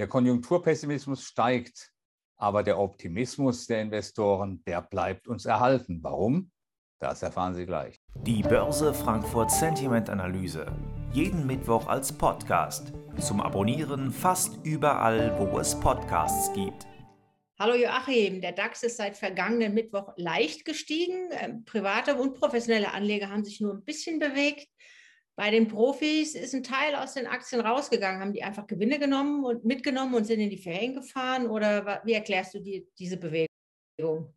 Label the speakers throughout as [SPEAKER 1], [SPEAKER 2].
[SPEAKER 1] Der Konjunkturpessimismus steigt, aber der Optimismus der Investoren, der bleibt uns erhalten. Warum? Das erfahren Sie gleich.
[SPEAKER 2] Die Börse Frankfurt Sentiment Analyse. Jeden Mittwoch als Podcast. Zum Abonnieren fast überall, wo es Podcasts gibt.
[SPEAKER 3] Hallo Joachim, der DAX ist seit vergangenen Mittwoch leicht gestiegen. Ähm, private und professionelle Anleger haben sich nur ein bisschen bewegt. Bei den Profis ist ein Teil aus den Aktien rausgegangen. Haben die einfach Gewinne genommen und mitgenommen und sind in die Ferien gefahren? Oder wie erklärst du die, diese Bewegung?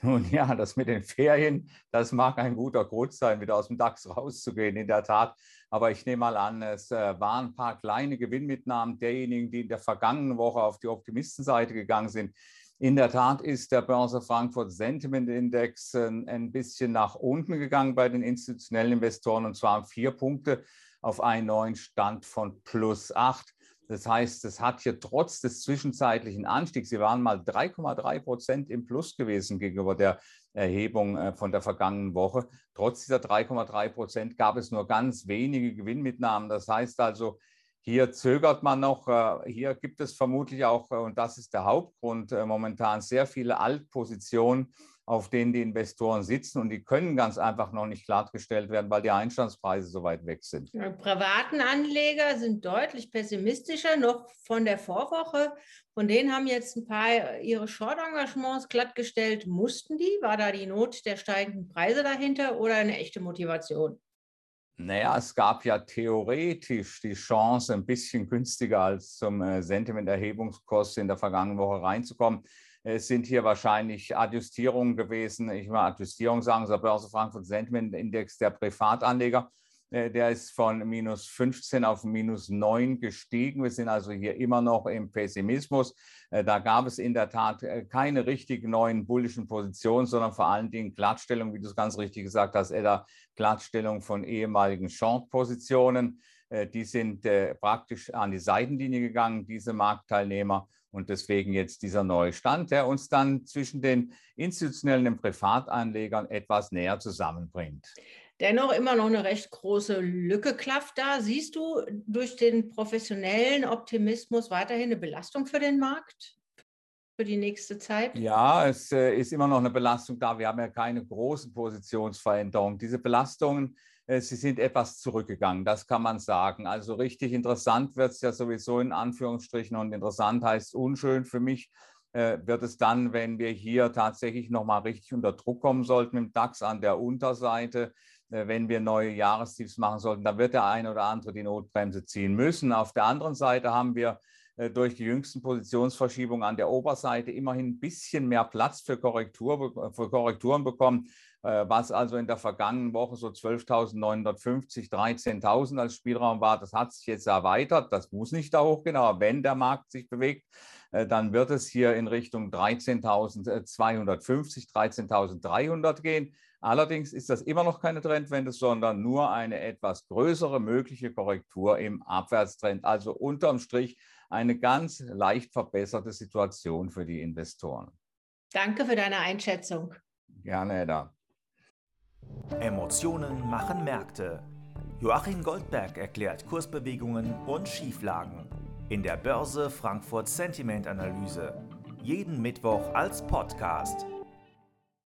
[SPEAKER 1] Nun ja, das mit den Ferien, das mag ein guter Grund sein, wieder aus dem DAX rauszugehen, in der Tat. Aber ich nehme mal an, es äh, waren ein paar kleine Gewinnmitnahmen derjenigen, die in der vergangenen Woche auf die Optimistenseite gegangen sind. In der Tat ist der Börse Frankfurt Sentiment Index äh, ein bisschen nach unten gegangen bei den institutionellen Investoren und zwar vier Punkte auf einen neuen Stand von plus acht. Das heißt, es hat hier trotz des zwischenzeitlichen Anstiegs, sie waren mal 3,3 Prozent im Plus gewesen gegenüber der Erhebung äh, von der vergangenen Woche. Trotz dieser 3,3 Prozent gab es nur ganz wenige Gewinnmitnahmen. Das heißt also, hier zögert man noch. Äh, hier gibt es vermutlich auch, äh, und das ist der Hauptgrund, momentan sehr viele Altpositionen auf denen die Investoren sitzen und die können ganz einfach noch nicht klargestellt werden, weil die Einstandspreise so weit weg sind.
[SPEAKER 3] Die privaten Anleger sind deutlich pessimistischer, noch von der Vorwoche. Von denen haben jetzt ein paar ihre Short-Engagements glattgestellt. Mussten die? War da die Not der steigenden Preise dahinter oder eine echte Motivation?
[SPEAKER 1] Naja, es gab ja theoretisch die Chance, ein bisschen günstiger als zum äh, Sentiment-Erhebungskosten in der vergangenen Woche reinzukommen. Es sind hier wahrscheinlich Adjustierungen gewesen. Ich will Adjustierung sagen, der Börse Frankfurt Sentiment Index der Privatanleger. Äh, der ist von minus 15 auf minus 9 gestiegen. Wir sind also hier immer noch im Pessimismus. Äh, da gab es in der Tat äh, keine richtig neuen bullischen Positionen, sondern vor allen Dingen Glattstellung, wie du es ganz richtig gesagt hast, Edda, Glattstellung von ehemaligen Short-Positionen. Die sind praktisch an die Seitenlinie gegangen, diese Marktteilnehmer. Und deswegen jetzt dieser neue Stand, der uns dann zwischen den institutionellen und Privatanlegern etwas näher zusammenbringt.
[SPEAKER 3] Dennoch immer noch eine recht große Lücke klafft da. Siehst du durch den professionellen Optimismus weiterhin eine Belastung für den Markt? für die nächste Zeit?
[SPEAKER 1] Ja, es äh, ist immer noch eine Belastung da. Wir haben ja keine großen Positionsveränderungen. Diese Belastungen äh, sie sind etwas zurückgegangen, das kann man sagen. Also richtig interessant wird es ja sowieso in Anführungsstrichen und interessant heißt unschön für mich wird es dann, wenn wir hier tatsächlich nochmal richtig unter Druck kommen sollten im DAX an der Unterseite, äh, wenn wir neue Jahrestiefs machen sollten, dann wird der eine oder andere die Notbremse ziehen müssen. Auf der anderen Seite haben wir durch die jüngsten Positionsverschiebungen an der Oberseite immerhin ein bisschen mehr Platz für, Korrektur, für Korrekturen bekommen. Äh, was also in der vergangenen Woche so 12.950, 13.000 als Spielraum war, das hat sich jetzt erweitert. Das muss nicht da hochgehen, aber wenn der Markt sich bewegt, äh, dann wird es hier in Richtung 13.250, 13.300 gehen. Allerdings ist das immer noch keine Trendwende, sondern nur eine etwas größere mögliche Korrektur im Abwärtstrend. Also unterm Strich eine ganz leicht verbesserte Situation für die Investoren.
[SPEAKER 3] Danke für deine Einschätzung.
[SPEAKER 1] Gerne, Edda.
[SPEAKER 2] Emotionen machen Märkte. Joachim Goldberg erklärt Kursbewegungen und Schieflagen in der Börse Frankfurt Sentiment Analyse. Jeden Mittwoch als Podcast.